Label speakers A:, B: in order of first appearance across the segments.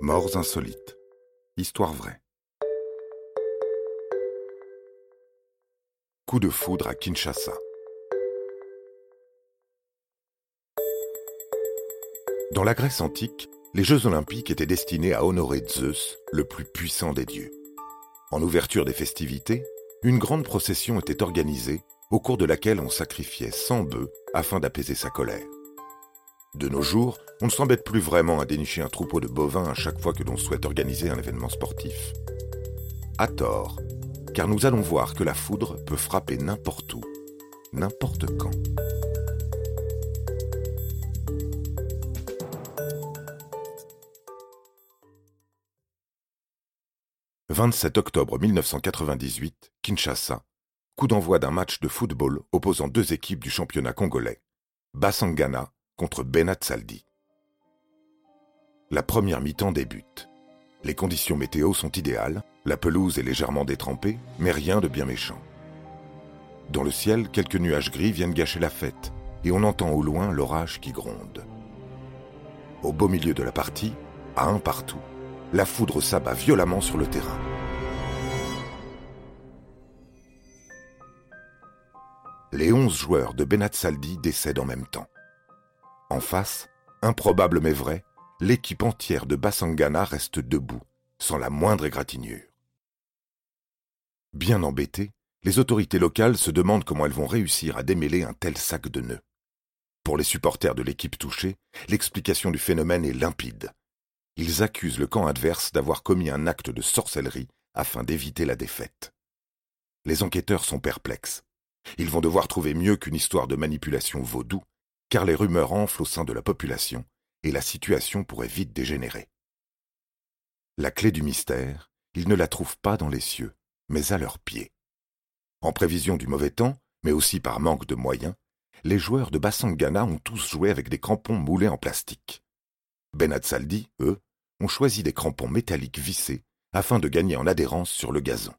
A: Morts insolites. Histoire vraie. Coup de foudre à Kinshasa. Dans la Grèce antique, les Jeux olympiques étaient destinés à honorer Zeus, le plus puissant des dieux. En ouverture des festivités, une grande procession était organisée au cours de laquelle on sacrifiait 100 bœufs afin d'apaiser sa colère. De nos jours, on ne s'embête plus vraiment à dénicher un troupeau de bovins à chaque fois que l'on souhaite organiser un événement sportif. À tort, car nous allons voir que la foudre peut frapper n'importe où, n'importe quand. « 27 octobre 1998, Kinshasa, coup d'envoi d'un match de football opposant deux équipes du championnat congolais, Bassangana contre Benat Saldi. La première mi-temps débute. Les conditions météo sont idéales, la pelouse est légèrement détrempée, mais rien de bien méchant. Dans le ciel, quelques nuages gris viennent gâcher la fête, et on entend au loin l'orage qui gronde. Au beau milieu de la partie, à un partout, la foudre s'abat violemment sur le terrain. Les onze joueurs de Benat Saldi décèdent en même temps. En face, improbable mais vrai, l'équipe entière de Bassangana reste debout, sans la moindre égratignure. Bien embêtées, les autorités locales se demandent comment elles vont réussir à démêler un tel sac de nœuds. Pour les supporters de l'équipe touchée, l'explication du phénomène est limpide. Ils accusent le camp adverse d'avoir commis un acte de sorcellerie afin d'éviter la défaite. Les enquêteurs sont perplexes. Ils vont devoir trouver mieux qu'une histoire de manipulation vaudou car les rumeurs enflent au sein de la population et la situation pourrait vite dégénérer. La clé du mystère, ils ne la trouvent pas dans les cieux, mais à leurs pieds. En prévision du mauvais temps, mais aussi par manque de moyens, les joueurs de Bassangana ont tous joué avec des crampons moulés en plastique. Benad Saldi, eux, ont choisi des crampons métalliques vissés afin de gagner en adhérence sur le gazon.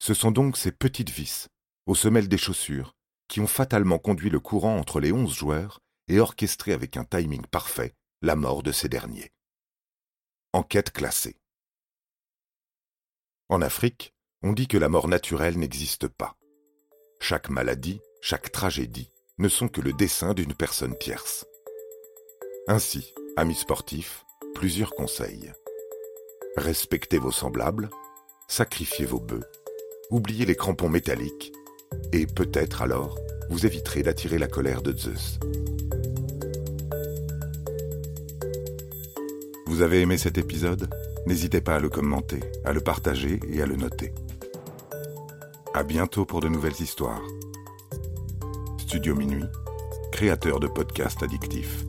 A: Ce sont donc ces petites vis, aux semelles des chaussures, qui ont fatalement conduit le courant entre les onze joueurs et orchestré avec un timing parfait la mort de ces derniers. Enquête classée. En Afrique, on dit que la mort naturelle n'existe pas. Chaque maladie, chaque tragédie ne sont que le dessein d'une personne tierce. Ainsi, amis sportifs, plusieurs conseils. Respectez vos semblables, sacrifiez vos bœufs, oubliez les crampons métalliques et peut-être alors, vous éviterez d'attirer la colère de Zeus. Vous avez aimé cet épisode? N'hésitez pas à le commenter, à le partager et à le noter. À bientôt pour de nouvelles histoires. Studio Minuit, créateur de podcasts addictifs.